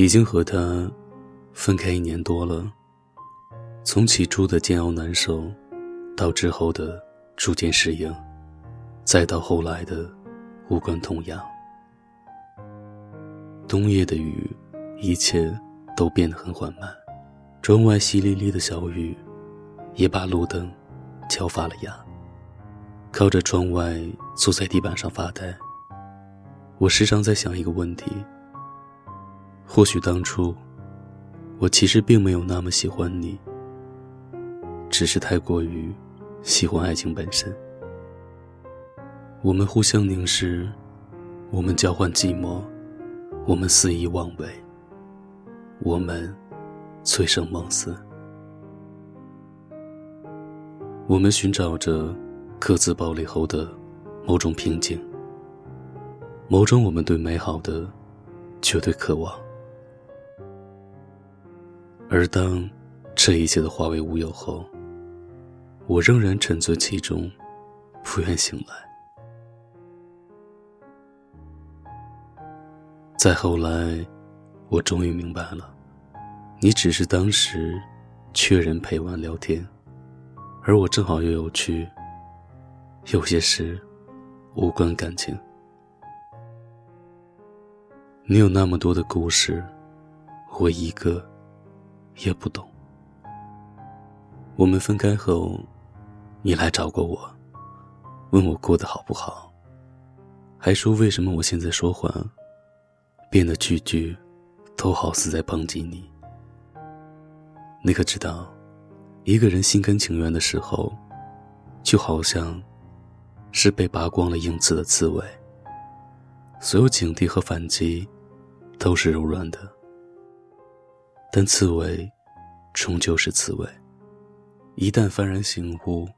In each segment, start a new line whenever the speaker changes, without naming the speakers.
已经和他分开一年多了。从起初的煎熬难受，到之后的逐渐适应，再到后来的无关痛痒。冬夜的雨，一切都变得很缓慢。窗外淅沥沥的小雨，也把路灯敲发了芽。靠着窗外，坐在地板上发呆。我时常在想一个问题：或许当初，我其实并没有那么喜欢你，只是太过于喜欢爱情本身。我们互相凝视，我们交换寂寞，我们肆意妄为，我们醉生梦死，我们寻找着。各自暴力后的某种平静，某种我们对美好的绝对渴望。而当这一切都化为乌有后，我仍然沉醉其中，不愿醒来。再后来，我终于明白了，你只是当时缺人陪玩聊天，而我正好又有趣。有些事无关感情。你有那么多的故事，我一个也不懂。我们分开后，你来找过我，问我过得好不好，还说为什么我现在说话变得句句都好似在抨击你。你可知道，一个人心甘情愿的时候，就好像……是被拔光了硬刺的刺猬。所有警惕和反击，都是柔软的。但刺猬，终究是刺猬。一旦幡然醒悟，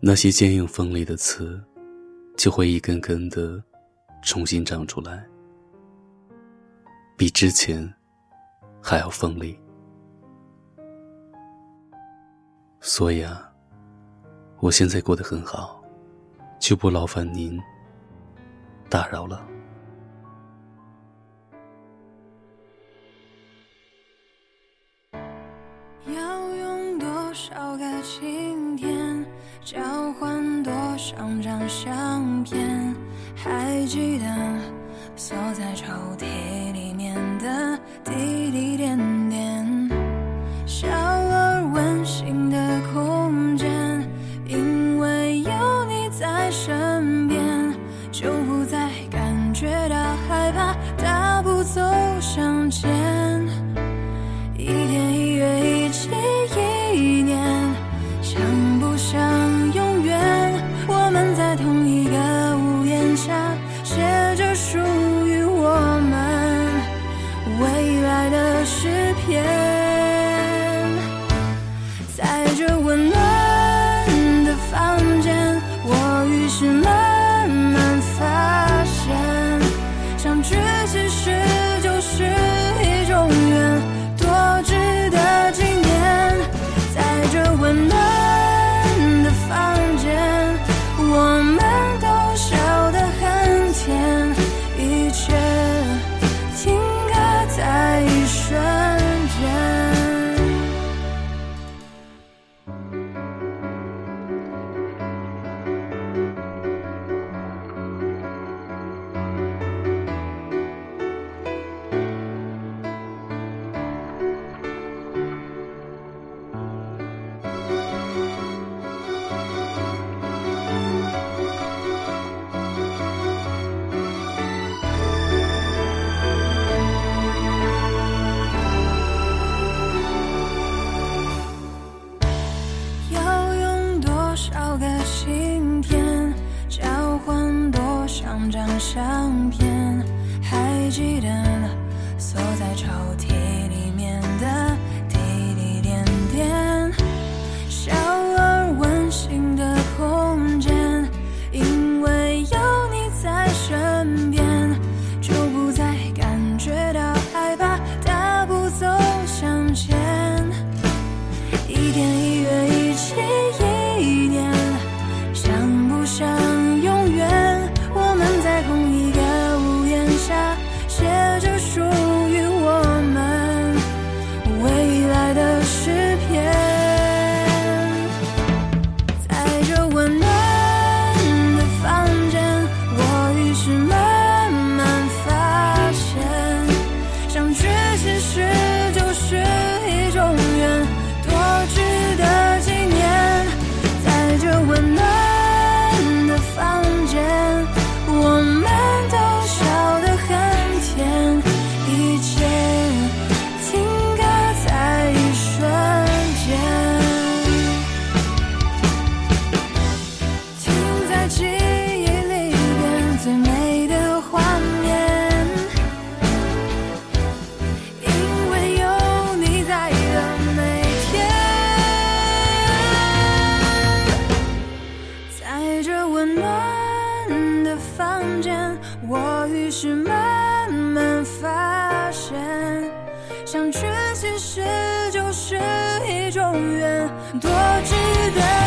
那些坚硬锋利的刺，就会一根根的，重新长出来，比之前还要锋利。所以啊，我现在过得很好。就不劳烦您打扰了。
要用多少个晴天，交换多少张相片？还记得锁在抽屉里面的滴滴点点，小而温馨的空间。因为有你在身两张相片，还记得锁在抽屉永远多值得。